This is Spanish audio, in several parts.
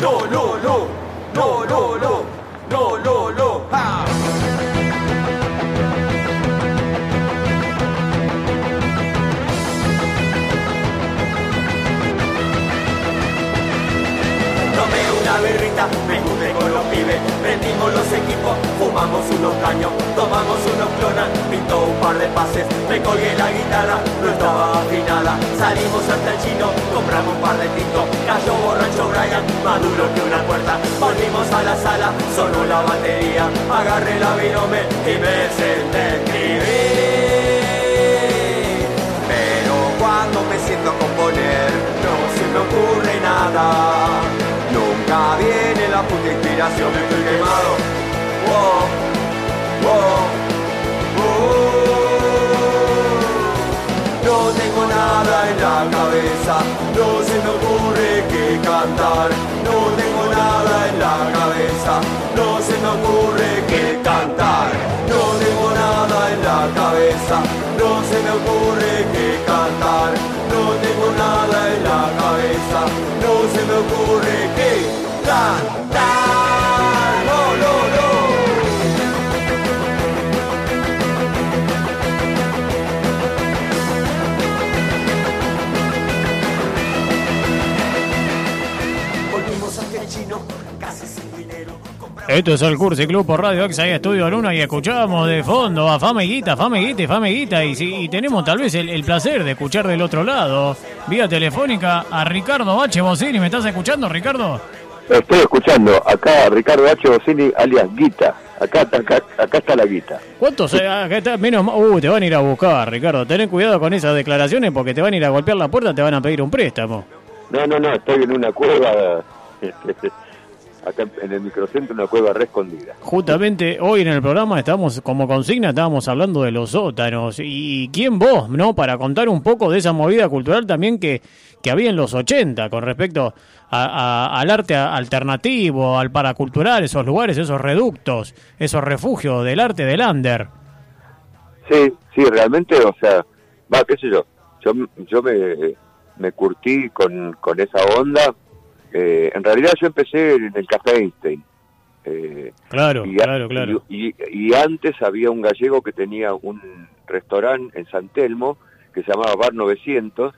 no, no, no, no, no, Esto es el Cursi Club por Radio ahí Estudio Luna y escuchamos de fondo a Fameguita, Fameguita Fameguita y, si- y tenemos tal vez el, el placer de escuchar del otro lado, vía telefónica, a Ricardo H. Bocini. ¿Me estás escuchando, Ricardo? Lo estoy escuchando. Acá Ricardo H. Bocini, alias Guita. Acá, está- acá, acá está la Guita. ¿Cuántos? eh, acá está, menos Uh, te van a ir a buscar, Ricardo. Ten cuidado con esas declaraciones porque te van a ir a golpear la puerta, te van a pedir un préstamo. No, no, no, estoy en una cueva. acá en el microcentro, una cueva re escondida. Justamente hoy en el programa estamos, como consigna, estábamos hablando de los sótanos. ¿Y quién vos, no? Para contar un poco de esa movida cultural también que, que había en los 80 con respecto a- a- al arte alternativo, al paracultural, esos lugares, esos reductos, esos refugios del arte del under. Sí, sí, realmente, o sea, va, qué sé yo. Yo, yo me, me curtí con, con esa onda. Eh, en realidad yo empecé en el Café Einstein. Eh, Claro, y, claro, claro. Y, antes había un gallego que tenía un restaurante en San Telmo que se llamaba Bar 900,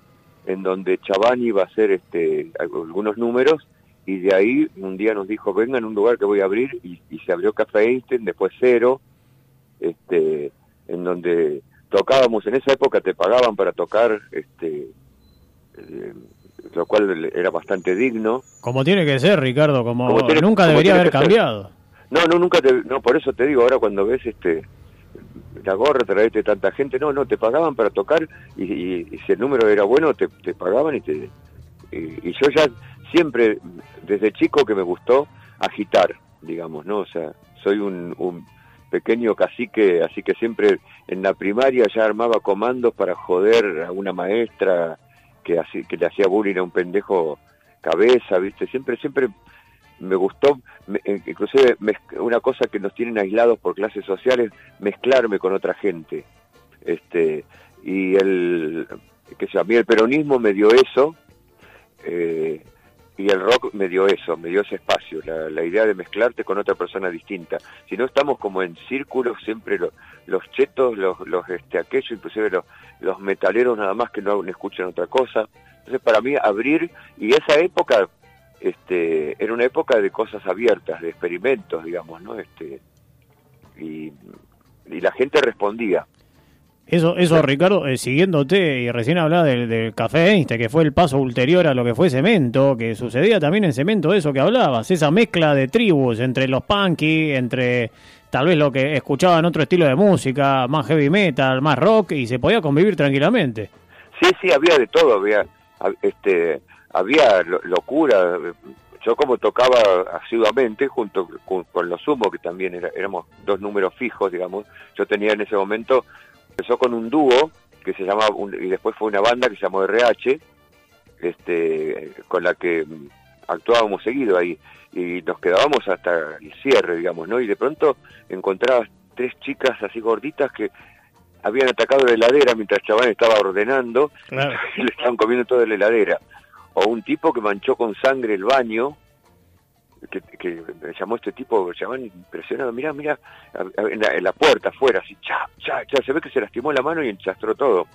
en donde Chavani iba a hacer este, algunos números y de ahí un día nos dijo, vengan a un lugar que voy a abrir y, y se abrió Café Einstein, después Cero, este, en donde tocábamos, en esa época te pagaban para tocar, este, eh, lo cual era bastante digno. Como tiene que ser, Ricardo, como, Como tiene- nunca como debería haber cambiado. No, no, nunca te, no, por eso te digo, ahora cuando ves este la gorra, traerte tanta gente, no, no, te pagaban para tocar y, y- y si el número era bueno, te, te pagaban y te... Y, y yo ya siempre, desde chico que me gustó agitar, digamos, ¿no? O sea, soy un, un pequeño cacique, así que siempre en la primaria ya armaba comandos para joder a una maestra que, le hacía bullying a un pendejo cabeza, ¿viste? Siempre, siempre me gustó, eh, inclusive una cosa que nos tienen aislados por clases sociales, mezclarme con otra gente. Este, y el, que sé, a mí el peronismo me dio eso, eh, y el rock me dio eso, me dio ese espacio, la, la idea de mezclarte con otra persona distinta. Si no estamos como en círculos, siempre lo- los chetos, los, los este, aquellos, inclusive los, metaleros nada más que no, escuchan otra cosa. Entonces para mí abrir, y esa época este, era una época de cosas abiertas, de experimentos, digamos, ¿no? Este, y la gente respondía. Eso, eso Ricardo, eh, siguiéndote, y recién hablaba del, del Café Einstein, que fue el paso ulterior a lo que fue Cemento, que sucedía también en Cemento eso que hablabas, esa mezcla de tribus entre los punky, entre tal vez lo que escuchaban otro estilo de música, más heavy metal, más rock, y se podía convivir tranquilamente. Sí, sí, había de todo, había, hab- este, había lo- locura. Yo como tocaba asiduamente junto con, los Sumo, que también era- éramos dos números fijos, digamos, yo tenía en ese momento, empezó con un dúo que se llamaba, un- y después fue una banda que se llamó RH, este, con la que mm, actuábamos seguido ahí, y nos quedábamos hasta el cierre, digamos, ¿no? Y de pronto encontrabas tres chicas así gorditas que habían atacado la heladera mientras Chaván estaba ordenando Claro. y le estaban comiendo toda la heladera. O un tipo que manchó con sangre el baño que, que me llamó este tipo, llamaban impresionado, mira, mira, en la, en la puerta afuera, así, cha, cha, cha, se ve que se lastimó la mano y enchastró todo.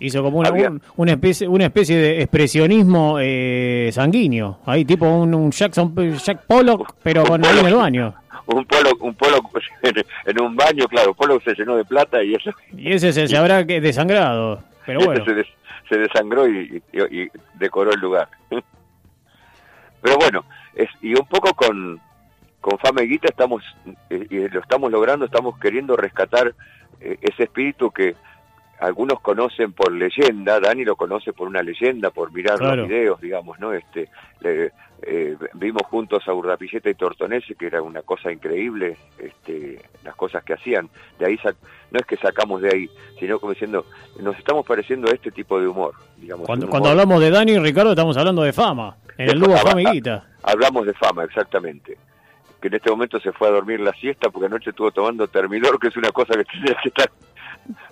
Hizo como una, Había- un- una, especie, una especie de expresionismo eh, sanguíneo. Ahí, tipo un, un Jackson, Jack Pollock, pero con ahí en el baño. Un polo, un polo en, un baño, claro, polo se llenó de plata y eso Y ese se, se habrá desangrado. Pero bueno, se, des- se desangró y, y- y decoró el lugar. Pero bueno, es, y un poco con, con Fama y Guita estamos, eh, y lo estamos logrando, estamos queriendo rescatar eh, ese espíritu que algunos conocen por leyenda, Dani lo conoce por una leyenda, por mirar Claro. los videos, digamos, ¿no? Este, le- eh, vimos juntos a Urdapilleta y Tortonese, que era una cosa increíble, este, las cosas que hacían. De ahí sac- no es que sacamos de ahí, sino como diciendo, nos estamos pareciendo a este tipo de humor, digamos. cuando, cuando hablamos de Dani y Ricardo estamos hablando de fama. En el dúo fama, Fama y Guita. Hablamos de fama, exactamente. Que en este momento se fue a dormir la siesta porque anoche estuvo tomando termidor, que es una cosa que tiene que estar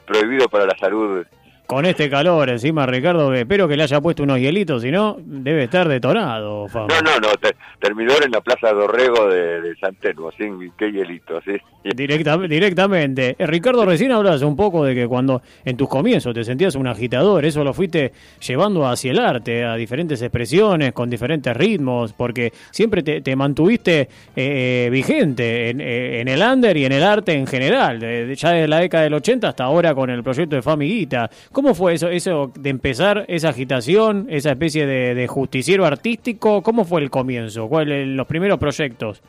prohibido para la salud. Con este calor encima, Ricardo, espero que le haya puesto unos hielitos, si no, debe estar detonado, Fama. No, no, no, te- termidor en la Plaza Dorrego de, de San Telmo, sin qué hielito, sí. Directa- directamente. Eh, Ricardo, recién hablabas un poco de que cuando en tus comienzos te sentías un agitador, eso lo fuiste llevando hacia el arte, a diferentes expresiones, con diferentes ritmos, porque siempre te, te mantuviste eh, vigente en, eh, en el under y en el arte en general, ya desde la década del 80 hasta ahora con el proyecto de Famiguita. ¿Cómo fue eso, eso de empezar esa agitación, esa especie de, de justiciero artístico? ¿Cómo fue el comienzo? ¿Cuáles los primeros proyectos?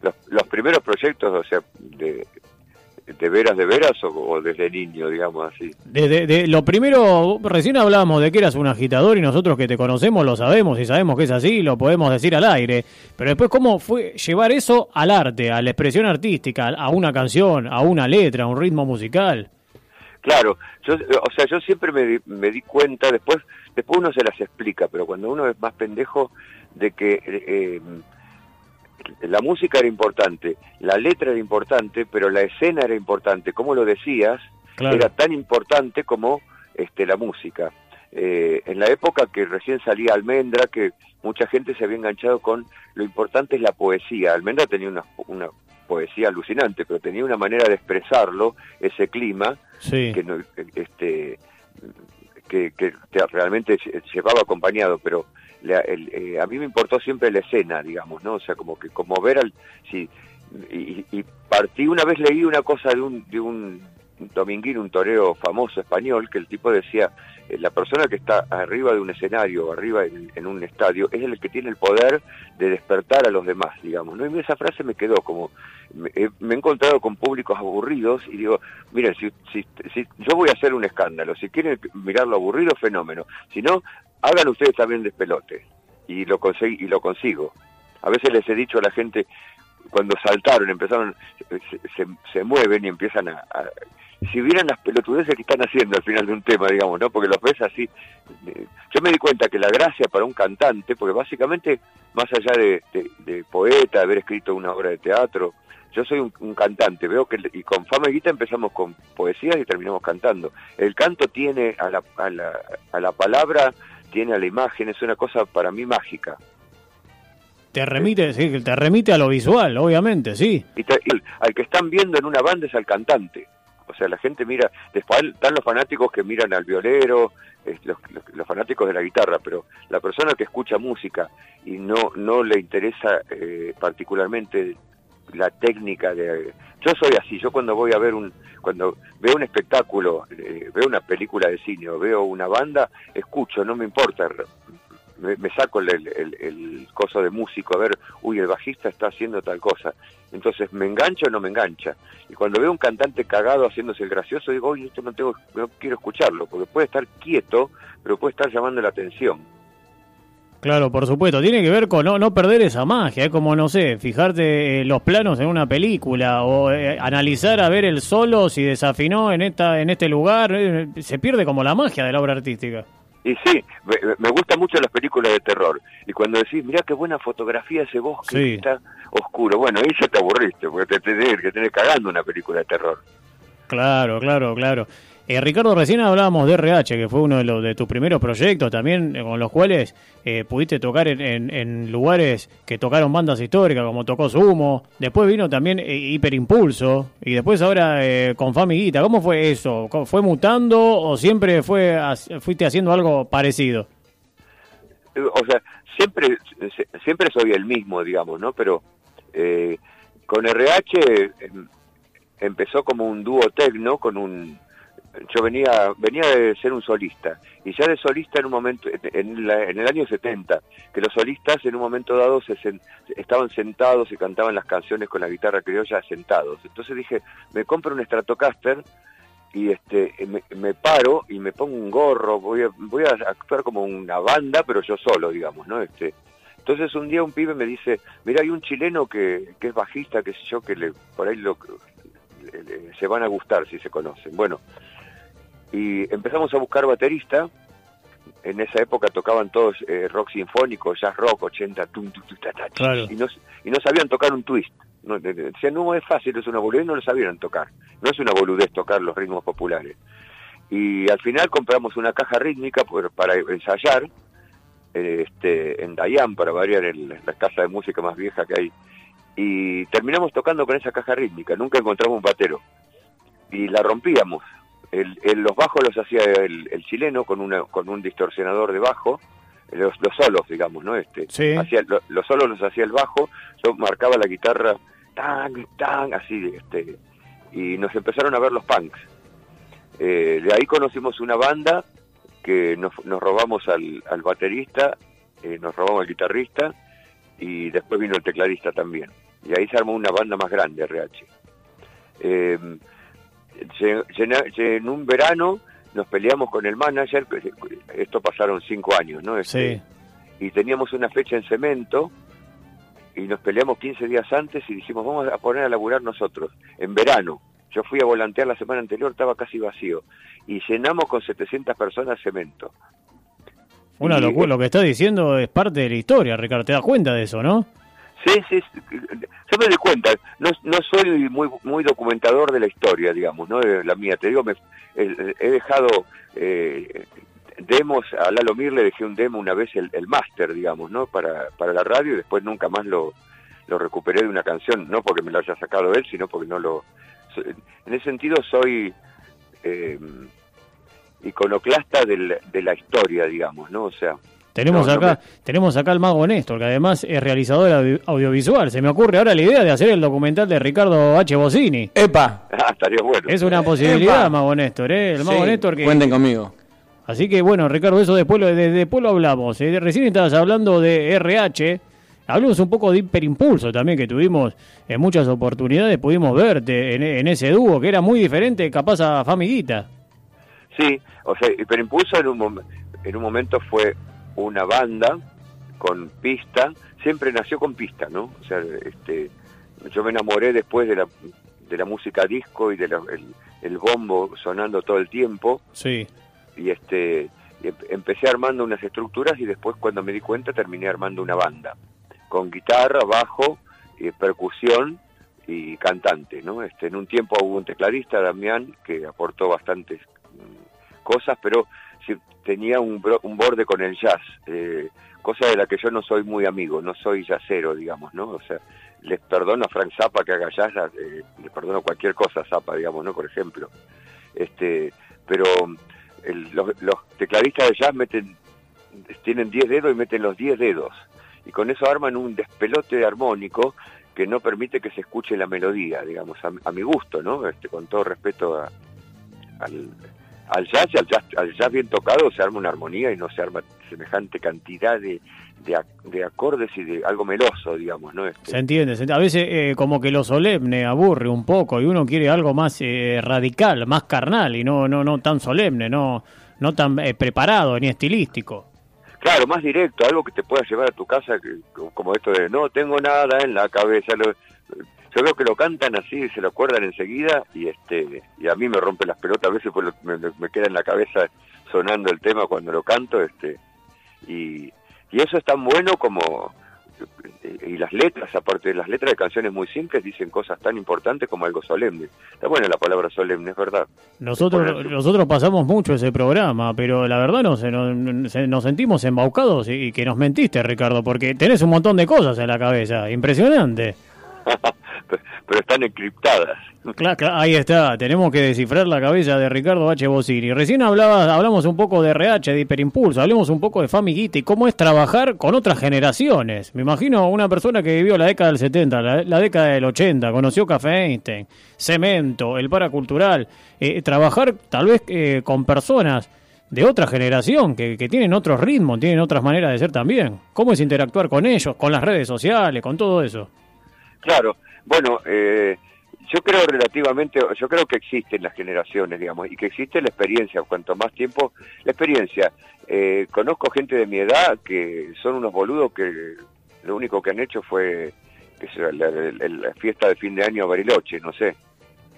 Los, los primeros proyectos, o sea, de, de veras, de veras, o, o desde niño, digamos así. Desde de, lo primero, recién hablábamos de que eras un agitador y nosotros que te conocemos lo sabemos y sabemos que es así, lo podemos decir al aire. Pero después, ¿cómo fue llevar eso al arte, a la expresión artística, a una canción, a una letra, a un ritmo musical? Claro, yo, o sea, yo siempre me di, me di cuenta, después después uno se las explica, pero cuando uno es más pendejo, de que eh, eh, la música era importante, la letra era importante, pero la escena era importante, como lo decías, Claro. era tan importante como este, la música. Eh, en la época que recién salía Almendra, que mucha gente se había enganchado con lo importante es la poesía. Almendra tenía una, una poesía alucinante, pero tenía una manera de expresarlo, ese clima, Sí. que, no- este, que, que te- realmente lle- llevaba acompañado, pero la- el- eh, a mí me importó siempre la escena, digamos, ¿no? O sea, como que como ver al... Sí, y, y partí, una vez leí una cosa de un, de un dominguín, un toreo famoso español, que el tipo decía, la persona que está arriba de un escenario, arriba en, un estadio, es el que tiene el poder de despertar a los demás, digamos, ¿no? Y esa frase me quedó como, me, he- me he encontrado con públicos aburridos y digo, miren, si, si, si yo voy a hacer un escándalo, si quieren mirar lo aburrido, fenómeno, si no, hagan ustedes también despelote, y lo, consegui- y lo consigo. A veces les he dicho a la gente, cuando saltaron, empezaron, se, se, mueven y empiezan a- Si vieran las pelotudeces que están haciendo al final de un tema, digamos, ¿no? Porque los ves así. eh, Yo me di cuenta que la gracia para un cantante, porque básicamente, más allá de, de- de poeta, de haber escrito una obra de teatro, yo soy un, un cantante, veo que, y con Fama y Guita empezamos con poesías y terminamos cantando. El canto tiene a la, a la, a la palabra, tiene a la imagen, es una cosa para mí mágica. Te remite, sí, te remite a lo visual, obviamente, sí. y, te- y al que están viendo en una banda es al cantante. O sea, la gente mira, después están los fanáticos que miran al violero, los fanáticos de la guitarra, pero la persona que escucha música y no, no le interesa eh, particularmente la técnica de... Yo soy así, yo cuando voy a ver un... Cuando veo un espectáculo, eh, veo una película de cine o veo una banda, escucho, no me importa me, saco el, el, coso de músico a ver, uy, el bajista está haciendo tal cosa. Entonces, ¿me engancha o no me engancha? Y cuando veo un cantante cagado haciéndose el gracioso, digo, oye, esto no, tengo, no quiero escucharlo, porque puede estar quieto, pero puede estar llamando la atención. Claro, por supuesto. Tiene que ver con no, no perder esa magia. Es como, no sé, fijarte eh, los planos en una película o eh, analizar a ver el solo si desafinó en esta en este lugar. eh, se pierde como la magia de la obra artística. Y sí, me, me gustan mucho las películas de terror. Y cuando decís, mirá qué buena fotografía ese bosque Sí. que está oscuro, bueno, ahí ya te aburriste, porque te tenés que tenés cagando una película de terror. Claro, claro, claro. Eh, Ricardo, recién hablábamos de RH, que fue uno de, los, de tus primeros proyectos también, eh, con los cuales eh, pudiste tocar en, en, lugares que tocaron bandas históricas, como tocó Sumo. Después vino también Hiperimpulso, y después ahora con Famiguita. ¿Cómo fue eso? ¿Fue mutando o siempre fue fuiste haciendo algo parecido? O sea, siempre, siempre soy el mismo, digamos, ¿no? Pero con RH em, empezó como un dúo tecno, con un yo venía venía de ser un solista y ya de solista en un momento en, el año 70 que los solistas en un momento dado se estaban sentados y cantaban las canciones con la guitarra criolla sentados. Entonces dije me compro un Stratocaster y este me, paro y me pongo un gorro voy a, voy a actuar como una banda pero yo solo digamos no este entonces un día un pibe me dice mira hay un chileno que, que es bajista que sé yo que le por ahí lo se van a gustar si se conocen bueno y empezamos a buscar baterista. En esa época tocaban todos eh, rock sinfónico, jazz rock, 80, tum, tum, y, no, y no sabían tocar un twist. No, decían, no es fácil, es una boludez, no lo sabían tocar. No es una boludez tocar los ritmos populares. Y al final compramos una caja rítmica para ensayar este, en Dayan, para variar en la casa de música más vieja que hay. Y terminamos tocando con esa caja rítmica, nunca encontramos un batero. Y la rompíamos, el, los bajos los hacía el, chileno con, una, con un distorsionador de bajo, los, los solos, digamos, ¿no? Este, hacía, los solos los hacía el bajo, yo marcaba la guitarra tan, tan, así, este, y nos empezaron a ver los punks. Eh, de ahí conocimos una banda que nos, nos robamos al, al baterista, eh, nos robamos al guitarrista y después vino el tecladista también. Y ahí se armó una banda más grande, RH. Eh, en un verano nos peleamos con el manager, esto pasaron cinco años, ¿no? Este, y teníamos una fecha en cemento y nos peleamos 15 días antes y dijimos, vamos a poner a laburar nosotros, en verano. Yo fui a volantear la semana anterior, estaba casi vacío. Y llenamos con 700 personas cemento. Una locura, lo que estás diciendo es parte de la historia, Ricardo, te das cuenta de eso, ¿no? Sí, sí, yo me doy cuenta, no, no soy muy muy documentador de la historia, digamos, no de la mía, te digo, me, he dejado eh, demos, a Lalo Mir le dejé un demo una vez el, el máster, digamos, ¿no? Para, para la radio y después nunca más lo, lo recuperé de una canción, no porque me lo haya sacado él, sino porque no lo... En ese sentido soy eh, iconoclasta del, de la historia, digamos, ¿no? O sea, tenemos acá, tenemos acá al mago Néstor, que además es realizador audiovisual. Se me ocurre ahora la idea de hacer el documental de Ricardo H. Bocini. ¡Epa! Ah, estaría bueno. Es una posibilidad, mago Néstor, ¿eh? El mago Néstor que... Cuenten conmigo. Así que bueno, Ricardo, eso después lo, de, después lo hablamos. ¿eh? Recién estabas hablando de RH. Hablamos un poco de hiperimpulso también que tuvimos en muchas oportunidades. Pudimos verte en, en ese dúo que era muy diferente, capaz a Famiguita. Sí, o sea, hiperimpulso en un, en un momento fue una banda con pista, siempre nació con pista, ¿no? O sea, este, yo me enamoré después de la, de la música disco y del de el bombo sonando todo el tiempo. Sí. Y este em, empecé armando unas estructuras y después cuando me di cuenta terminé armando una banda con guitarra, bajo, eh, percusión y cantante, ¿no? Este, en un tiempo hubo un tecladista, Damián, que aportó bastantes mm, cosas, pero tenía un, un borde con el jazz, eh, cosa de la que yo no soy muy amigo, no soy jazzero, digamos, ¿no? O sea, les perdono a Frank Zappa que haga jazz, eh, les perdono cualquier cosa a Zappa, digamos, ¿no? Por ejemplo. Este, pero los, los, tecladistas de jazz meten, tienen 10 dedos y meten los 10 dedos. Y con eso arman un despelote armónico que no permite que se escuche la melodía, digamos, a, mi gusto, ¿no? Este, con todo respeto a, al, al jazz al jazz, al jazz bien tocado se arma una armonía y no se arma semejante cantidad de, de, acordes y de algo meloso, digamos, ¿no? Este... Se entiende, a veces eh, como que lo solemne aburre un poco y uno quiere algo más eh, radical, más carnal y no no no tan solemne, no no tan eh, preparado ni estilístico. Claro, más directo, algo que te pueda llevar a tu casa, como esto de no tengo nada en la cabeza, lo, yo veo que lo cantan así, se lo acuerdan enseguida y este y a mí me rompe las pelotas, a veces pues me, queda en la cabeza sonando el tema cuando lo canto, este y, y eso es tan bueno como y las letras, aparte de las letras de canciones muy simples, dicen cosas tan importantes como algo solemne. Está buena la palabra solemne, es verdad. Nosotros, nosotros pasamos mucho ese programa, pero la verdad nos, nos, nos sentimos embaucados y, y que nos mentiste, Ricardo, porque tenés un montón de cosas en la cabeza, impresionante. pero están encriptadas. Claro, ahí está, tenemos que descifrar la cabeza de Ricardo H. Bosini. Recién hablaba, hablamos un poco de RH, de hiperimpulso, hablemos un poco de Famiguita y cómo es trabajar con otras generaciones. Me imagino una persona que vivió la década del 70, la, década del 80, conoció Café Einstein, Cemento, el Paracultural, eh, trabajar tal vez eh, con personas de otra generación, que, que, tienen otros ritmos, tienen otras maneras de ser también. ¿Cómo es interactuar con ellos, con las redes sociales, con todo eso? Claro, bueno, eh, yo creo relativamente, yo creo que existen las generaciones, digamos, y que existe la experiencia, cuanto más tiempo, la experiencia. Eh, conozco gente de mi edad que son unos boludos que lo único que han hecho fue que sea, la, fiesta de fin de año a Bariloche, no sé,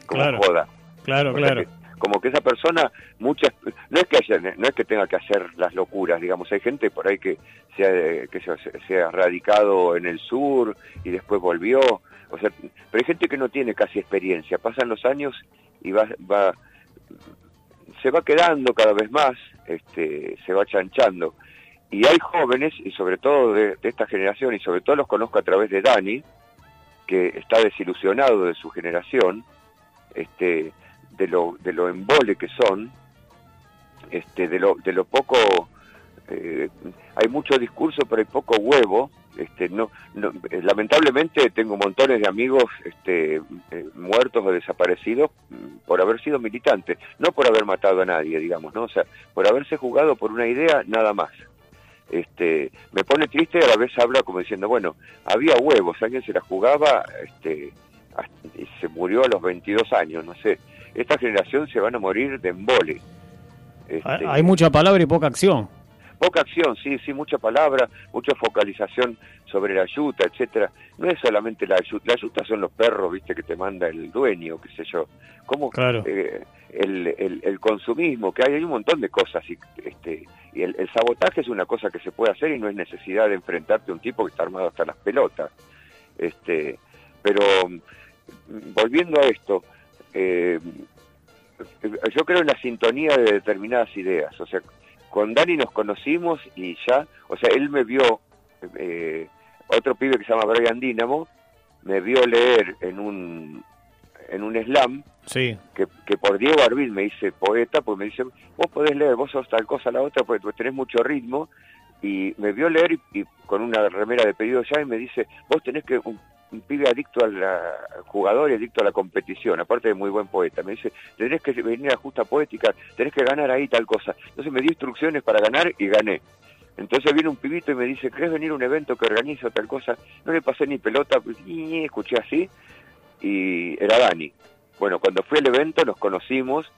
como claro, joda. Claro, claro. como que esa persona, muchas, no es que haya, no es que tenga que hacer las locuras, digamos, hay gente por ahí que se que se, se ha radicado en el sur y después volvió, o sea, pero hay gente que no tiene casi experiencia, pasan los años y va, va se va quedando cada vez más, este, se va chanchando. Y hay jóvenes, y sobre todo de, esta generación, y sobre todo los conozco a través de Dani, que está desilusionado de su generación, este, de lo, de lo embole que son, este, de lo, de lo poco, eh, hay mucho discurso pero hay poco huevo, este, no, no, eh, lamentablemente tengo montones de amigos este, eh, muertos o desaparecidos mm, por haber sido militantes, no por haber matado a nadie, digamos, ¿no? O sea, por haberse jugado por una idea nada más. Este, me pone triste y a la vez habla como diciendo, bueno, había huevos, alguien se la jugaba este, y se murió a los 22 años, no sé. Esta generación se van a morir de embole. Este, Hay mucha palabra y poca acción poca acción, sí, sí, mucha palabra, mucha focalización sobre la ayuda, etcétera. No es solamente la ayuda, la ayuda son los perros, viste, que te manda el dueño, qué sé yo. Como claro. eh, el, el, el, consumismo, que hay, hay un montón de cosas, y, este, y el, el, sabotaje es una cosa que se puede hacer y no es necesidad de enfrentarte a un tipo que está armado hasta las pelotas. Este, pero volviendo a esto, eh, yo creo en la sintonía de determinadas ideas, o sea, con Dani nos conocimos y ya, o sea, él me vio, eh, otro pibe que se llama Brian Dynamo, me vio leer en un en un slam sí. que, que por Diego Arbil me dice poeta, pues me dice, vos podés leer, vos sos tal cosa la otra, porque tenés mucho ritmo, y me vio leer y, y con una remera de pedido ya y me dice, vos tenés que, un, un pibe adicto al jugador y adicto a la competición, aparte de muy buen poeta. Me dice, tenés que venir a justa poética, tenés que ganar ahí tal cosa. Entonces me dio instrucciones para ganar y gané. Entonces viene un pibito y me dice, ¿querés venir a un evento que organizo tal cosa? No le pasé ni pelota, pues, y escuché así, y era Dani. Bueno, cuando fui al evento nos conocimos,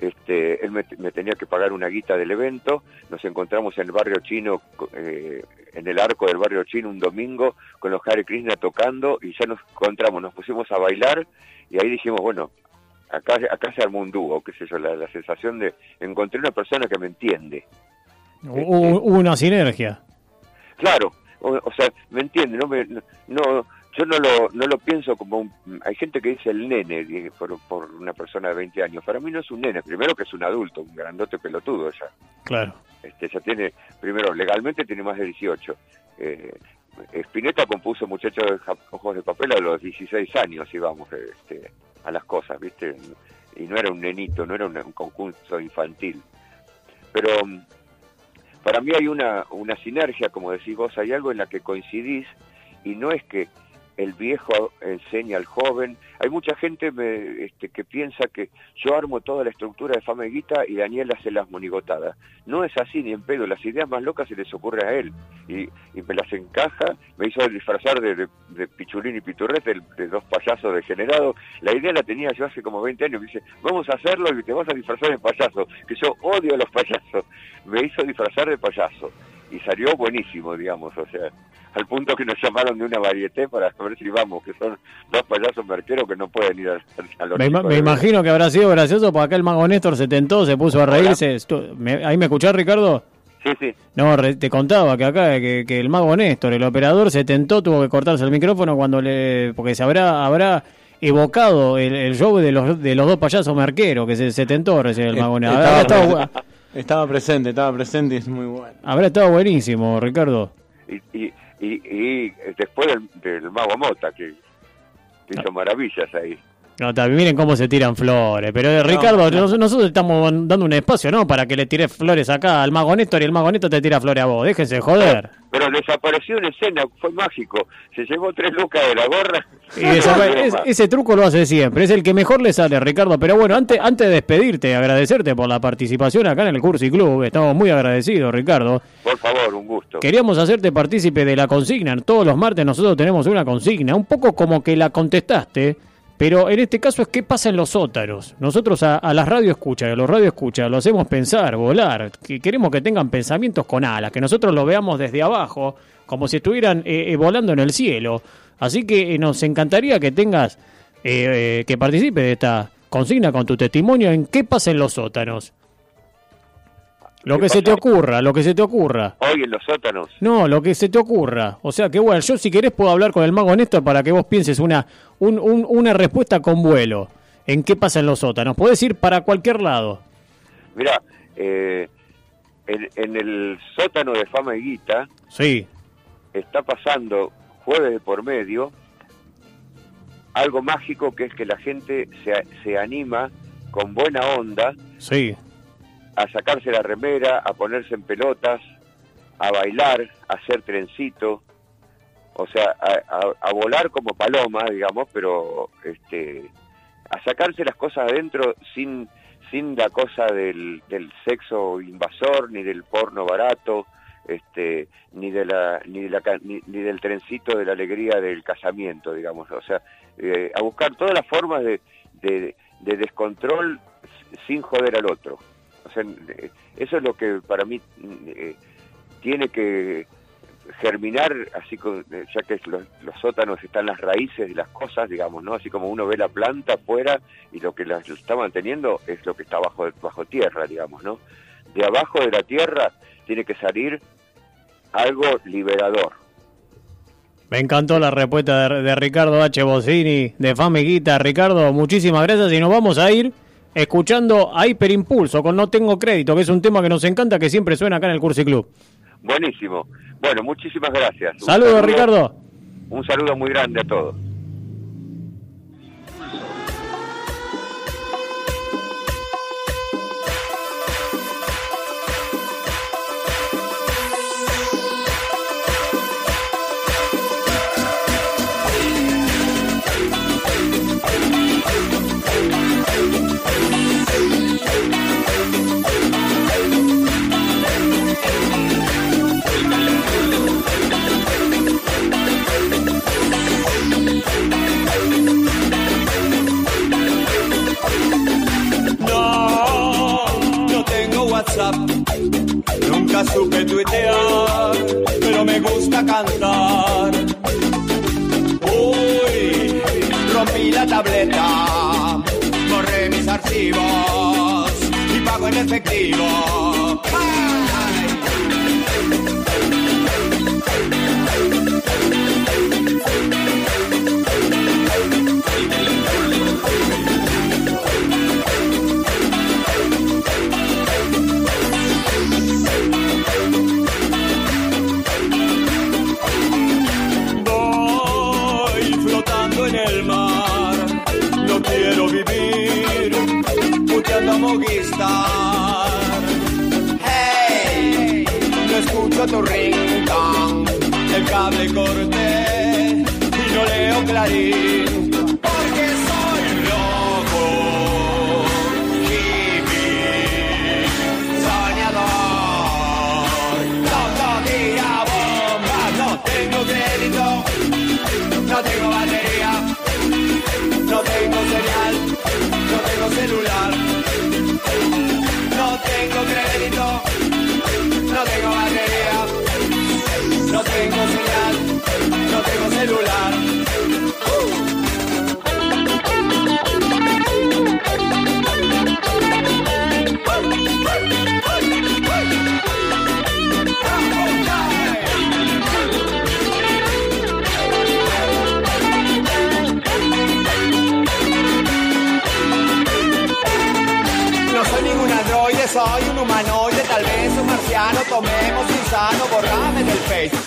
este, él me, tenía que pagar una guita del evento, nos encontramos en el barrio chino, eh, en el arco del barrio chino un domingo, con los Hare Krishna tocando, y ya nos encontramos, nos pusimos a bailar, y ahí dijimos, bueno, acá, acá se armó un dúo, qué sé yo, la, la sensación de encontré una persona que me entiende. Hubo este, una sinergia. Claro, o, o, sea, me entiende, no me, no, yo no lo, no lo pienso como un... Hay gente que dice el nene por, por una persona de 20 años. Para mí no es un nene, primero que es un adulto, un grandote pelotudo ya. Claro. Este, ya tiene, primero, legalmente tiene más de 18. Eh, Spinetta compuso Muchachos de Ojos de Papel a los 16 años, íbamos este, a las cosas, ¿viste? Y no era un nenito, no era un, un conjunto infantil. Pero para mí hay una, una sinergia, como decís vos, hay algo en la que coincidís y no es que el viejo enseña al joven. Hay mucha gente me, este, que piensa que yo armo toda la estructura de Fameguita y Daniel hace las monigotadas. No es así ni en pedo, las ideas más locas se les ocurre a él y, y me las encaja, me hizo disfrazar de, de, de Pichulín y Piturrete, de, de, dos payasos degenerados. La idea la tenía yo hace como 20 años, me dice, vamos a hacerlo y te vas a disfrazar de payaso, que yo odio a los payasos. Me hizo disfrazar de payaso y salió buenísimo, digamos, o sea, al punto que nos llamaron de una varieté para ver si vamos, que son dos payasos merqueros que no pueden ir a, a los Me, me imagino que habrá sido gracioso, porque acá el mago Néstor se tentó, se puso a reírse. Me, ¿Ahí me escuchás, Ricardo? Sí, sí. No, re- te contaba que acá que, que el mago Néstor, el operador, se tentó, tuvo que cortarse el micrófono cuando le. porque se habrá, habrá evocado el, el show de los, de los dos payasos marqueros, que se, se tentó recién el mago Néstor. Estaba, presente, estaba presente y es muy bueno. habrá estado buenísimo, Ricardo. Y, y, y, y después del, del Mago Mota, que Ah. hizo maravillas ahí. No, también miren cómo se tiran flores. Pero eh, Ricardo, nos- nosotros estamos dando un espacio, ¿no? Para que le tires flores acá al mago Néstor y el mago Néstor te tira flores a vos. Déjense joder. Pero desapareció en escena, fue mágico. Se llevó tres lucas de la gorra. Y es- ese truco lo hace siempre, es el que mejor le sale, Ricardo. Pero bueno, antes, antes de despedirte, agradecerte por la participación acá en el Cursi Club. Estamos muy agradecidos, Ricardo. Por favor, un gusto. Queríamos hacerte partícipe de la consigna. Todos los martes nosotros tenemos una consigna, un poco como que la contestaste, pero en este caso es qué pasa en los sótanos. Nosotros a, las radio escuchas, a los radio escuchas, lo hacemos pensar, volar. Que queremos que tengan pensamientos con alas, que nosotros lo veamos desde abajo, como si estuvieran eh, eh, volando en el cielo. Así que eh, nos encantaría que tengas, eh, eh, que participe de esta consigna con tu testimonio en qué pasa en los sótanos. Lo ¿Qué que se te ocurra, lo que se te ocurra. Hoy en los sótanos. No, lo que se te ocurra. O sea que bueno, yo si querés puedo hablar con el mago Néstor para que vos pienses una, un- un- una respuesta con vuelo. ¿En qué pasa en los sótanos? Podés ir para cualquier lado. Mira, eh, en, en el sótano de Fama y Guita Sí, está pasando jueves de por medio algo mágico que es que la gente se, se anima con buena onda sí. A sacarse la remera, a ponerse en pelotas, a bailar, a hacer trencito, o sea, a, volar como paloma, digamos, pero este, a sacarse las cosas adentro sin, sin la cosa del, del sexo invasor, ni del porno barato, este, ni de la, ni de la ni, ni del trencito de la alegría del casamiento, digamos, o sea, eh, a buscar todas las formas de, de descontrol sin joder al otro. Eh, eso es lo que para mí eh, tiene que germinar, así con, eh, ya que los, sótanos están las raíces de las cosas, digamos, ¿no? Así como uno ve la planta afuera y lo que lo está manteniendo es lo que está bajo, bajo tierra, digamos, ¿no? De abajo de la tierra tiene que salir algo liberador. Me encantó la respuesta de, de Ricardo H. Bocini de Famiguita. Ricardo, muchísimas gracias y nos vamos a ir escuchando a Hiperimpulso con No Tengo Crédito, que es un tema que nos encanta, que siempre suena acá en el Cursi Club. Buenísimo. Bueno, muchísimas gracias. Saludos, saludo- Ricardo. Un saludo muy grande a todos. Nunca supe tuitear, pero me gusta cantar. Uy, rompí la tableta, borré mis archivos y pago en efectivo. Quiero vivir puteando a Movistar. Hey, no escucho tu ringtone, el cable corté y no leo clarín. Tengo crédito, no tengo batería, no tengo señal, no tengo celular.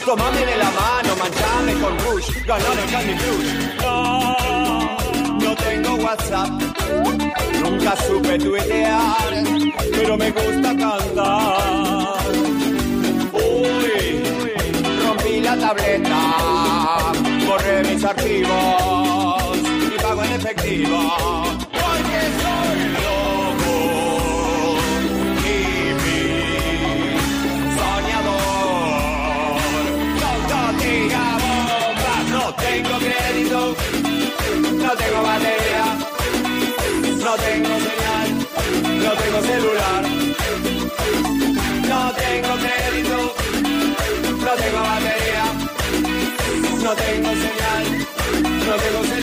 Tomame de la mano, manchame con rush, ganame Candy Crush. No, no tengo WhatsApp, nunca supe tuitear, pero me gusta cantar. Uy, rompí la tableta, borré mis archivos y pago en efectivo. No tengo señal, no tengo celular.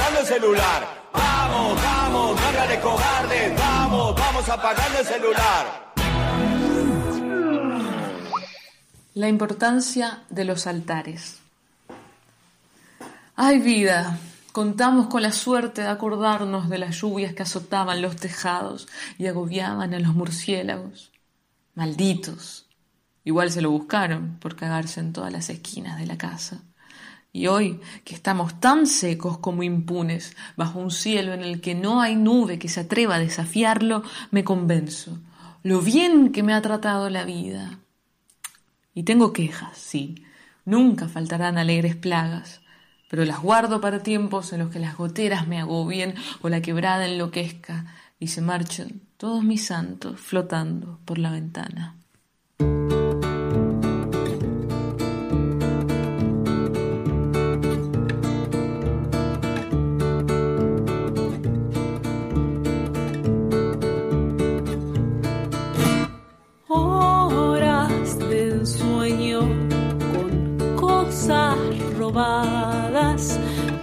Apagando el celular. Vamos, vamos, de cobardes, vamos, vamos apagando el celular. La importancia de los altares. Ay vida, contamos con la suerte de acordarnos de las lluvias que azotaban los tejados y agobiaban a los murciélagos. Malditos. Igual se lo buscaron por cagarse en todas las esquinas de la casa. Y hoy, que estamos tan secos como impunes, bajo un cielo en el que no hay nube que se atreva a desafiarlo, me convenzo lo bien que me ha tratado la vida. Y tengo quejas, sí. Nunca faltarán alegres plagas, pero las guardo para tiempos en los que las goteras me agobien o la quebrada enloquezca y se marchen todos mis santos flotando por la ventana.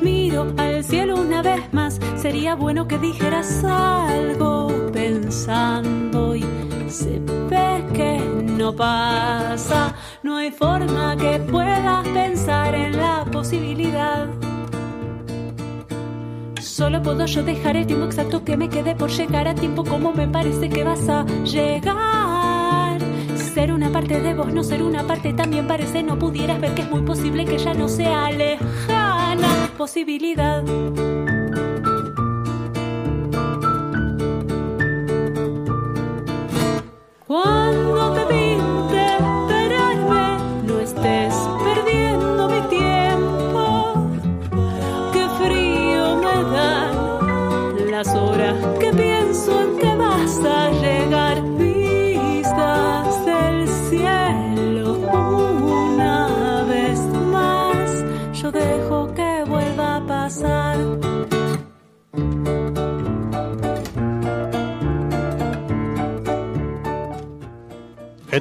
Miro al cielo una vez más. Sería bueno que dijeras algo pensando y se ve que no pasa. No hay forma que puedas pensar en la posibilidad. Solo puedo yo dejar el tiempo exacto que me quede por llegar a tiempo como me parece que vas a llegar. Ser una parte de vos, no ser una parte también parece no pudieras ver que es muy posible que ya no sea lejana posibilidad.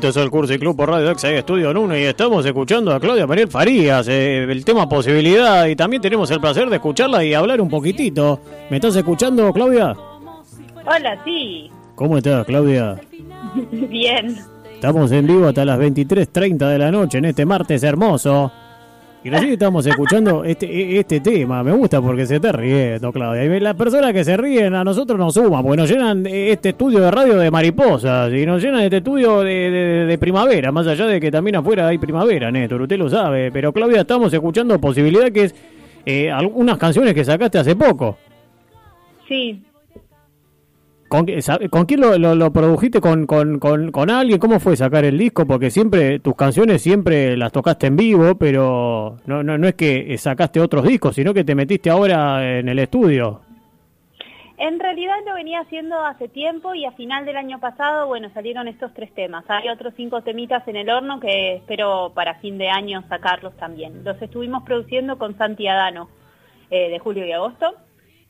Este es el Curso y Club por Radio Exa Estudio 1 y estamos escuchando a Claudia Mariel Farías, eh, el tema posibilidad y también tenemos el placer de escucharla y hablar un poquitito. ¿Me estás escuchando, Claudia? Hola, sí. ¿Cómo estás, Claudia? Bien. Estamos en vivo hasta las 23.30 de la noche en este martes hermoso. Y recién estamos escuchando este, este tema. Me gusta porque se está riendo, Claudia. Y las personas que se ríen a nosotros nos suman, porque nos llenan este estudio de radio de mariposas y nos llenan este estudio de, de- de primavera, más allá de que también afuera hay primavera, Néstor, usted lo sabe. Pero Claudia, estamos escuchando posibilidad que es eh, algunas canciones que sacaste hace poco. Sí. ¿Con, ¿con quién lo, lo- produjiste? ¿Con, con, con, con alguien? ¿Cómo fue sacar el disco? Porque siempre, tus canciones siempre las tocaste en vivo, pero no, no, no es que sacaste otros discos, sino que te metiste ahora en el estudio. En realidad lo venía haciendo hace tiempo y a final del año pasado, bueno, salieron estos tres temas. Hay otros cinco temitas en el horno que espero para fin de año sacarlos también. Los estuvimos produciendo con Santi Adano eh, de julio y agosto.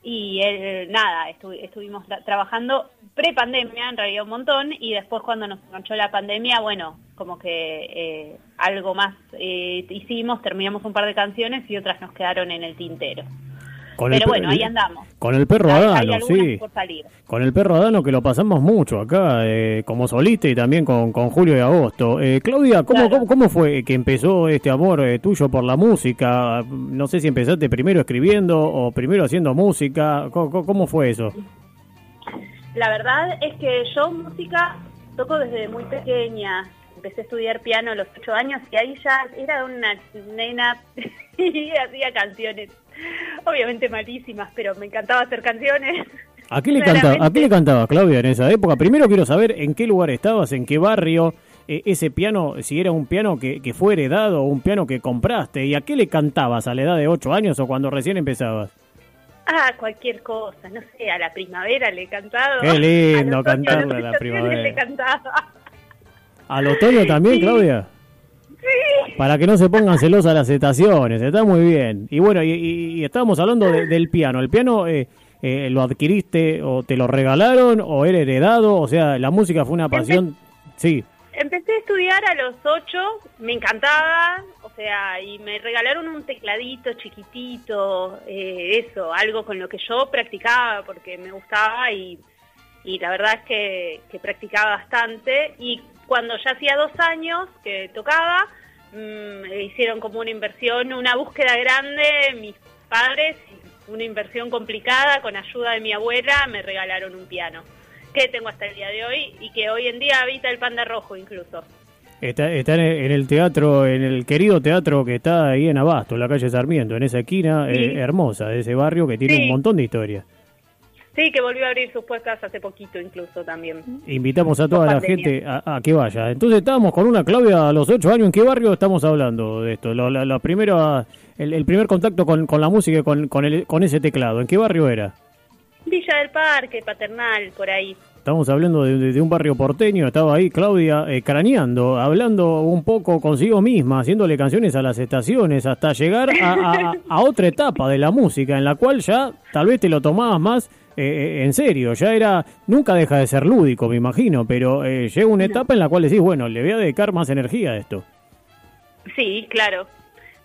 Y él, nada, estu- estuvimos tra- trabajando pre-pandemia, en realidad un montón, y después cuando nos enganchó la pandemia, bueno, como que eh, algo más eh, hicimos, terminamos un par de canciones y otras nos quedaron en el tintero. Con el Pero per- bueno, ahí andamos. Con el perro Hay- Adano, sí. por salir. Con el perro Adano que lo pasamos mucho acá, eh, como solista y también con, con Julio y Agosto. Eh, Claudia, ¿cómo, Claro. cómo, cómo fue que empezó este amor eh, tuyo por la música? No sé si empezaste primero escribiendo o primero haciendo música. ¿Cómo, cómo- cómo fue eso? La verdad es que yo música toco desde muy pequeña. Empecé a estudiar piano a los ocho años y ahí ya era una nena y hacía canciones. Obviamente malísimas, pero me encantaba hacer canciones. ¿A qué, le canta, ¿A qué le cantaba Claudia en esa época? Primero quiero saber en qué lugar estabas, en qué barrio, eh, ese piano, si era un piano que, que fue heredado o un piano que compraste, y a qué le cantabas a la edad de ocho años o cuando recién empezabas. Ah, cualquier cosa, no sé, a la primavera le he cantado. Qué lindo a cantarle a la primavera. Le cantaba. ¿Al otoño también, Sí. Claudia? Para que no se pongan celosas las estaciones, está muy bien. Y bueno, y, y- y estábamos hablando de- del piano. ¿El piano eh, eh, lo adquiriste o te lo regalaron o era heredado? O sea, la música fue una pasión. Sí, Empecé a estudiar a los ocho, me encantaba, o sea, y me regalaron un tecladito chiquitito, eh, eso, algo con lo que yo practicaba porque me gustaba y, y la verdad es que, que practicaba bastante. Y cuando ya hacía dos años que tocaba, mm, hicieron como una inversión, una búsqueda grande, mis padres, una inversión complicada, con ayuda de mi abuela, me regalaron un piano que tengo hasta el día de hoy y que hoy en día habita el panda rojo incluso. está, está en, el, en el teatro, en el querido teatro que está ahí en Abasto, en la calle Sarmiento, en esa esquina Sí. eh, hermosa de ese barrio que tiene Sí. un montón de historias. Sí, que volvió a abrir sus puertas hace poquito incluso también. Invitamos a toda la gente a, a que vaya. Entonces estábamos con una Claudia a los ocho años. ¿En qué barrio estamos hablando de esto? La, la primera, el, el primer contacto con, con la música con, con, el- con ese teclado. ¿En qué barrio era? Villa del Parque, Paternal, por ahí. Estamos hablando de, de- de un barrio porteño. Estaba ahí Claudia eh, craneando, hablando un poco consigo misma, haciéndole canciones a las estaciones, hasta llegar a, a- a otra etapa de la música en la cual ya tal vez te lo tomabas más eh, en serio. Ya era, nunca deja de ser lúdico, me imagino, pero eh, llega una etapa en la cual decís, bueno, le voy a dedicar más energía a esto. Sí, claro.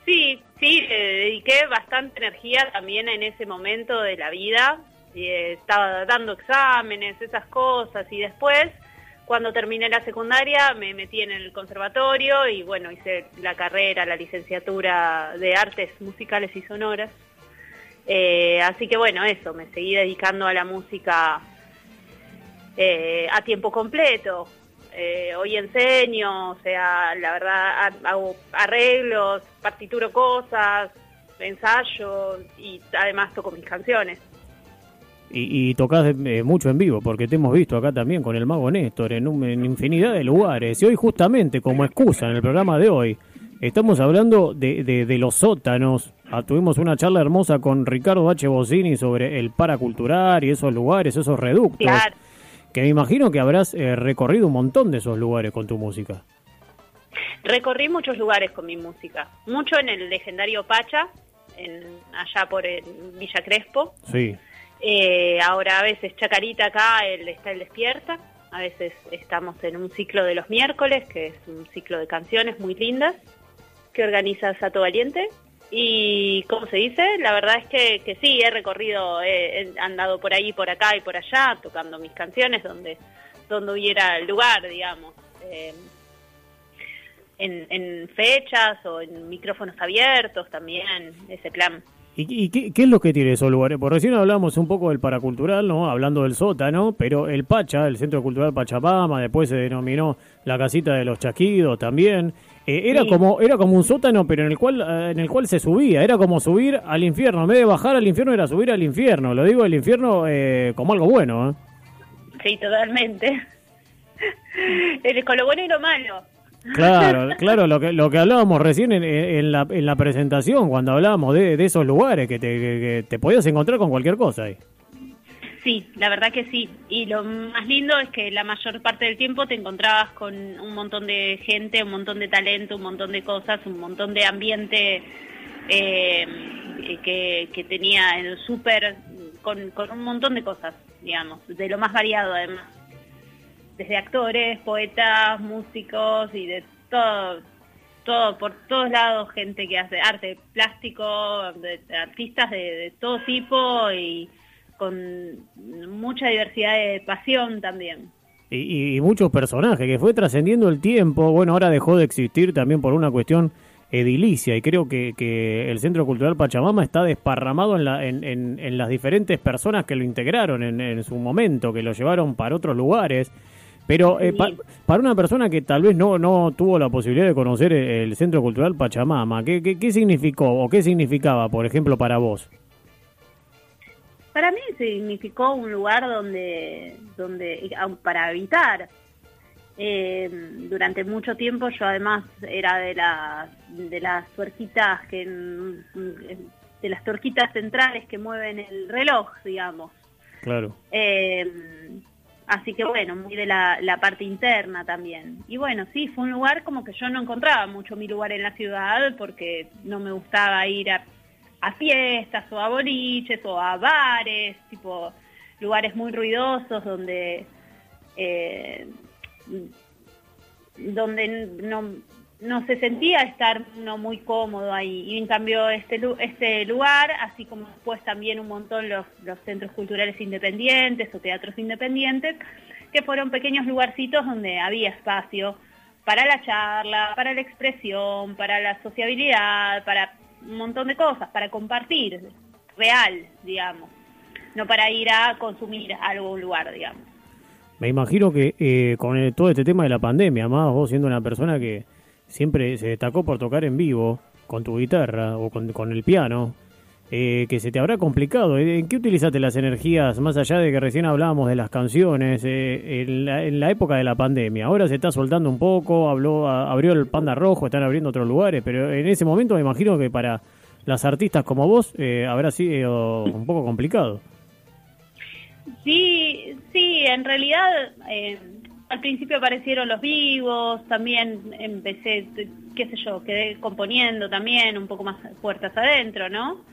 Sí, sí, le dediqué bastante energía también en ese momento de la vida. Y, eh, estaba dando exámenes, esas cosas. Y después, cuando terminé la secundaria, me metí en el conservatorio y bueno, hice la carrera, la licenciatura de artes musicales y sonoras. Eh, así que bueno, eso, me seguí dedicando a la música eh, a tiempo completo. Eh, hoy enseño, o sea, la verdad ha- hago arreglos, partituro cosas, ensayo y además toco mis canciones. Y, y tocás eh, mucho en vivo, porque te hemos visto acá también con el mago Néstor en, un- en infinidad de lugares. Y hoy justamente como excusa en el programa de hoy, estamos hablando de, de- de los sótanos. Ah, tuvimos una charla hermosa con Ricardo H. Bocini sobre el paracultural y esos lugares, esos reductos. Claro. Que me imagino que habrás eh, recorrido un montón de esos lugares con tu música. Recorrí muchos lugares con mi música, mucho en el legendario Pacha, en, allá por el Villa Crespo. Sí. Eh, ahora a veces Chacarita acá el, está el Despierta, a veces estamos en un ciclo de los miércoles, que es un ciclo de canciones muy lindas, que organiza Sato Valiente. Y, ¿cómo se dice? La verdad es que, que sí, he recorrido, he, he andado por ahí, por acá y por allá, tocando mis canciones donde, donde hubiera lugar, digamos. Eh, en, en fechas o en micrófonos abiertos también, ese plan. ¿Y, y qué, es lo que tiene esos lugares? Por recién hablamos un poco del paracultural, ¿no? Hablando del sótano, pero el Pacha, el Centro Cultural Pachamama, después se denominó la Casita de los Chaquidos también. Eh, era Sí. como era como un sótano, pero en el cual eh, en el cual se subía. Era como subir al infierno. En vez de bajar al infierno, era subir al infierno. Lo digo el infierno eh, como algo bueno, ¿eh? Sí, totalmente. El- con lo bueno y lo malo. Claro, claro, lo que, lo que hablábamos recién en, en la, en la presentación, cuando hablábamos de, de esos lugares que te, que- que te podías encontrar con cualquier cosa ahí. Sí, la verdad que sí. Y lo más lindo es que la mayor parte del tiempo te encontrabas con un montón de gente, un montón de talento, un montón de cosas, un montón de ambiente eh, que, que tenía el súper, con, un montón de cosas, digamos, de lo más variado además. Desde actores, poetas, músicos y de todo, todo por todos lados, gente que hace arte plástico, artistas de todo tipo y con mucha diversidad de pasión también. Y, y muchos personajes que fue trascendiendo el tiempo. Bueno, ahora dejó de existir también por una cuestión edilicia y creo que, que el Centro Cultural Pachamama está desparramado en, la, en, en, en las diferentes personas que lo integraron en, en, su momento, que lo llevaron para otros lugares. Pero eh, pa, para una persona que tal vez no, no tuvo la posibilidad de conocer el Centro Cultural Pachamama, ¿qué, qué, qué significó o qué significaba, por ejemplo, para vos? Para mí significó un lugar donde, donde para habitar. Eh, durante mucho tiempo yo además era de las de las tuerquitas que de las tuerquitas centrales que mueven el reloj, digamos. Claro. Eh, así que bueno, muy de la, la parte interna también. Y bueno, sí, fue un lugar como que yo no encontraba mucho mi lugar en la ciudad porque no me gustaba ir a a fiestas o a boliches o a bares, tipo lugares muy ruidosos donde eh, donde no, no se sentía estar uno muy cómodo ahí. Y en cambio este, este lugar, así como después también un montón los, los centros culturales independientes o teatros independientes, que fueron pequeños lugarcitos donde había espacio para la charla, para la expresión, para la sociabilidad, para un montón de cosas para compartir, real, digamos, no para ir a consumir algo lugar, digamos. Me imagino que eh, con el, todo este tema de la pandemia, más vos siendo una persona que siempre se destacó por tocar en vivo, con tu guitarra o con, con el piano, eh, que se te habrá complicado. ¿En qué utilizaste las energías, más allá de que recién hablábamos de las canciones, eh, en, la, en, la, época de la pandemia? Ahora se está soltando un poco, habló, abrió el Panda Rojo, están abriendo otros lugares, pero en ese momento me imagino que para las artistas como vos eh, habrá sido un poco complicado. Sí, sí, en realidad eh, al principio aparecieron los vivos, también empecé, qué sé yo, quedé componiendo también un poco más puertas adentro, ¿no?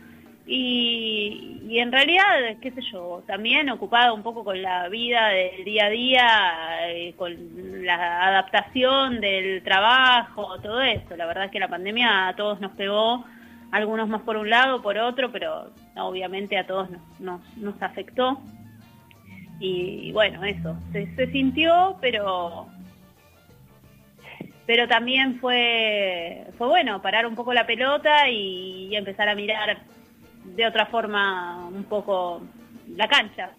Y, en realidad, qué sé yo, también ocupada un poco con la vida del día a día, eh, con la adaptación del trabajo, todo eso. La verdad es que la pandemia a todos nos pegó, algunos más por un lado, por otro, pero obviamente a todos nos, nos, afectó. Y, bueno, eso, se, sintió, pero pero también fue, fue bueno parar un poco la pelota y empezar a mirar de otra forma un poco la cancha.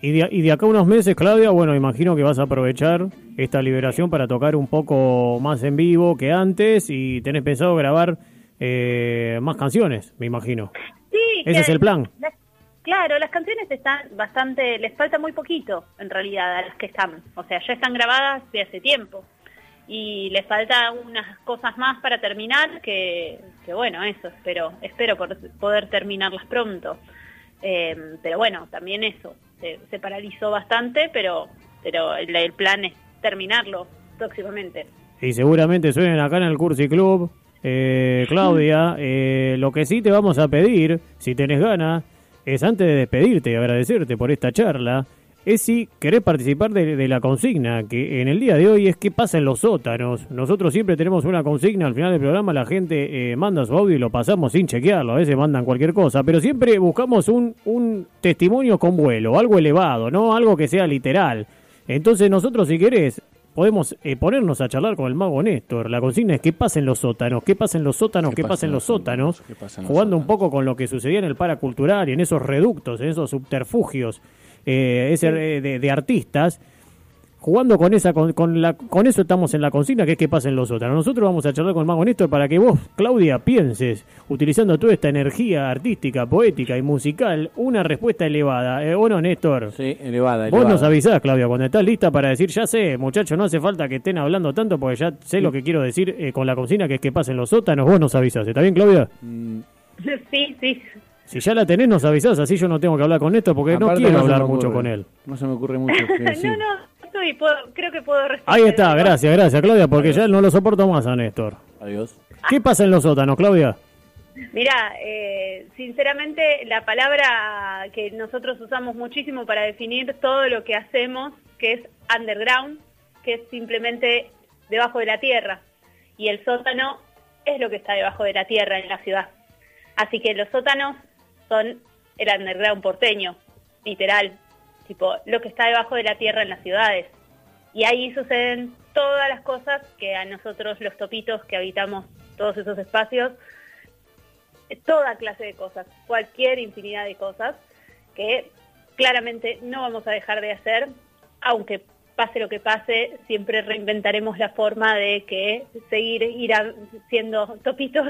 Y de, y de acá unos meses, Claudia, bueno, imagino que vas a aprovechar esta liberación para tocar un poco más en vivo que antes y tenés pensado grabar eh, más canciones, me imagino. Sí, ese es el plan. La, claro, las canciones están bastante, les falta muy poquito en realidad a las que están, o sea, ya están grabadas de hace tiempo y les falta unas cosas más para terminar que, que bueno, eso espero, espero por, poder terminarlas pronto. Eh, pero bueno, también eso, se, se, paralizó bastante, pero, pero el, el, plan es terminarlo próximamente. Y seguramente suenen acá en el Cursi Club. Eh, Claudia, eh, lo que sí te vamos a pedir, si tenés ganas, es antes de despedirte y agradecerte por esta charla, es si querés participar de, de, la consigna, que en el día de hoy es qué pasa en los sótanos. Nosotros siempre tenemos una consigna, al final del programa la gente eh, manda su audio y lo pasamos sin chequearlo, a veces mandan cualquier cosa, pero siempre buscamos un, un testimonio con vuelo, algo elevado, no algo que sea literal. Entonces nosotros si querés podemos eh, ponernos a charlar con el mago Néstor. La consigna es qué pasa en los sótanos, qué pasa en los sótanos, qué, pasa en los sótanos jugando un poco con lo que sucedía en el paracultural y en esos reductos, en esos subterfugios eh, ese, de, de, artistas, jugando con esa con, con, la, con eso estamos en la consigna que es que pasa en los otros. Nosotros vamos a charlar con el Mago Néstor para que vos, Claudia, pienses, utilizando toda esta energía artística, poética y musical, una respuesta elevada. Eh, ¿O no, Néstor? Sí, elevada, elevada. Vos nos avisás, Claudia, cuando estás lista para decir, ya sé, muchachos, no hace falta que estén hablando tanto porque ya sé sí. lo que quiero decir eh, con la consigna que es que pasen los sótanos. Vos nos avisás. ¿Está bien, Claudia? Mm. Sí, sí. Si ya la tenés, nos avisás, así yo no tengo que hablar con esto porque no quiero hablar ocurre. mucho con él. No se me ocurre mucho. que decir. no, no, estoy, puedo- creo que puedo responder. Ahí está, gracias, gracias, Claudia, porque ya no lo soporto más a Néstor. Adiós. ¿Qué pasa en los sótanos, Claudia? Mira, eh, sinceramente la palabra que nosotros usamos muchísimo para definir todo lo que hacemos, que es underground, que es simplemente debajo de la tierra. Y el sótano es lo que está debajo de la tierra en la ciudad. Así que los sótanos son el underground porteño, literal, tipo lo que está debajo de la tierra en las ciudades. Y ahí suceden todas las cosas que a nosotros los topitos que habitamos todos esos espacios toda clase de cosas, cualquier infinidad de cosas que claramente no vamos a dejar de hacer, aunque pase lo que pase, siempre reinventaremos la forma de que seguir ir siendo topitos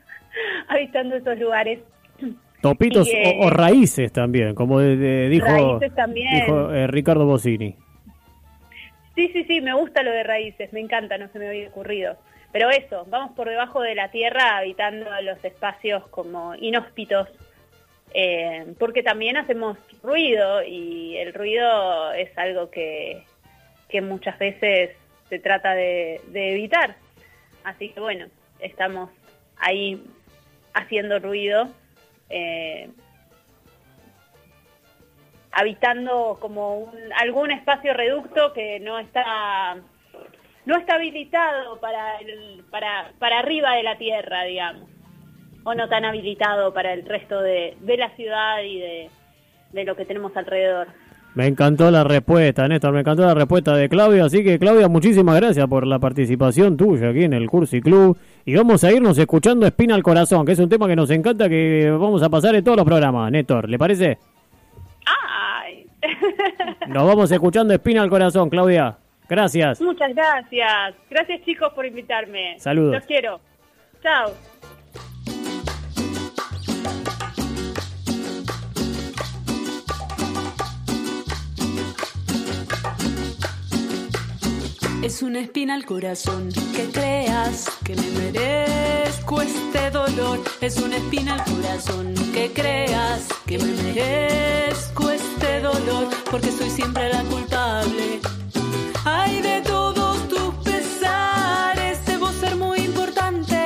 habitando esos lugares. Topitos Y, eh, o, o raíces también, como de- de- dijo, Raíces también. dijo eh, Ricardo Bossini. Sí, sí, sí, me gusta lo de raíces, me encanta, no se me había ocurrido. Pero eso, vamos por debajo de la tierra habitando los espacios como inhóspitos, eh, porque también hacemos ruido y el ruido es algo que, que muchas veces se trata de, de evitar. Así que bueno, estamos ahí haciendo ruido, eh, habitando como algún espacio reducto que no está no está habilitado para el, para para arriba de la tierra digamos o no tan habilitado para el resto de, de la ciudad y de, de lo que tenemos alrededor Me encantó la respuesta, Néstor, me encantó la respuesta de Claudia, así que Claudia, muchísimas gracias por la participación tuya aquí en el Cursi Club y vamos a irnos escuchando Espina al Corazón, que es un tema que nos encanta que vamos a pasar en todos los programas, Néstor, ¿le parece? ay Nos vamos escuchando Espina al Corazón, Claudia. Gracias. muchas gracias gracias chicos por invitarme Saludos. los quiero chao Es una espina al corazón que creas que me merezco este dolor. Es una espina al corazón que creas que me merezco este dolor. Porque soy siempre la culpable. Ay, de todos tus pesares, debo ser muy importante.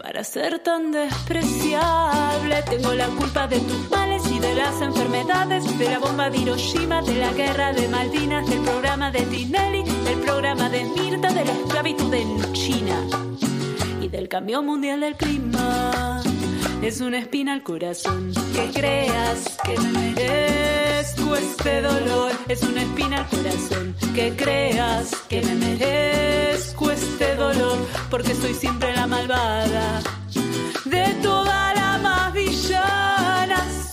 Para ser tan despreciable, tengo la culpa de tus males y de las enfermedades, de la bomba de Hiroshima, de la guerra de Malvinas, del programa de Tinelli, del programa de Mirta, de la esclavitud en China y del cambio mundial del clima. Es una espina al corazón que creas que me merezco este dolor. Es una espina al corazón que creas que me merezco este dolor. Porque soy siempre la malvada de toda la más villana.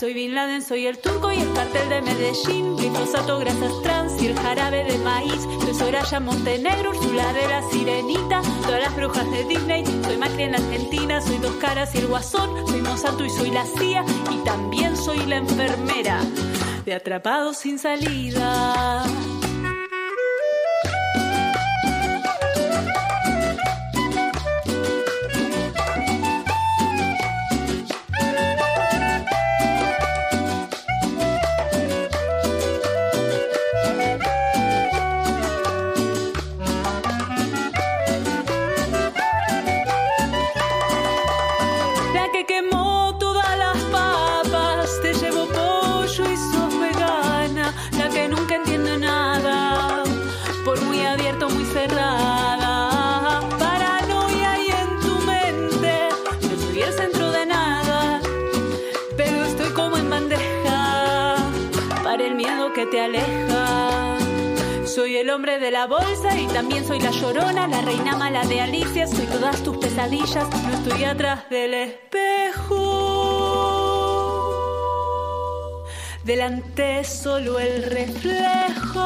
Soy Bin Laden, soy el turco y el cartel de Medellín. Glifosato, grasas trans y el jarabe de maíz. Soy Soraya Montenegro, Ursula de Sirenita. Todas las brujas de Disney. Soy Macri en Argentina. Soy Dos Caras y el Guasón. Soy Monsanto y soy la CIA. Y también soy la enfermera de Atrapados sin salida. Soy la llorona, la reina mala de Alicia. Soy todas tus pesadillas, no estoy atrás del espejo. Delante solo el reflejo.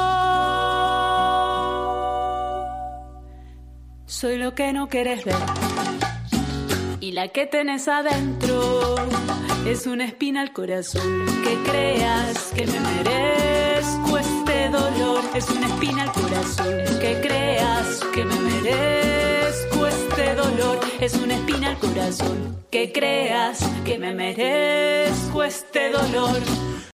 Soy lo que no quieres ver. Y la que tenés adentro es una espina al corazón. Que creas que me merezco Es una espina al corazón. Que creas que me merezco este dolor. Es una espina al corazón. Que creas que me merezco este dolor.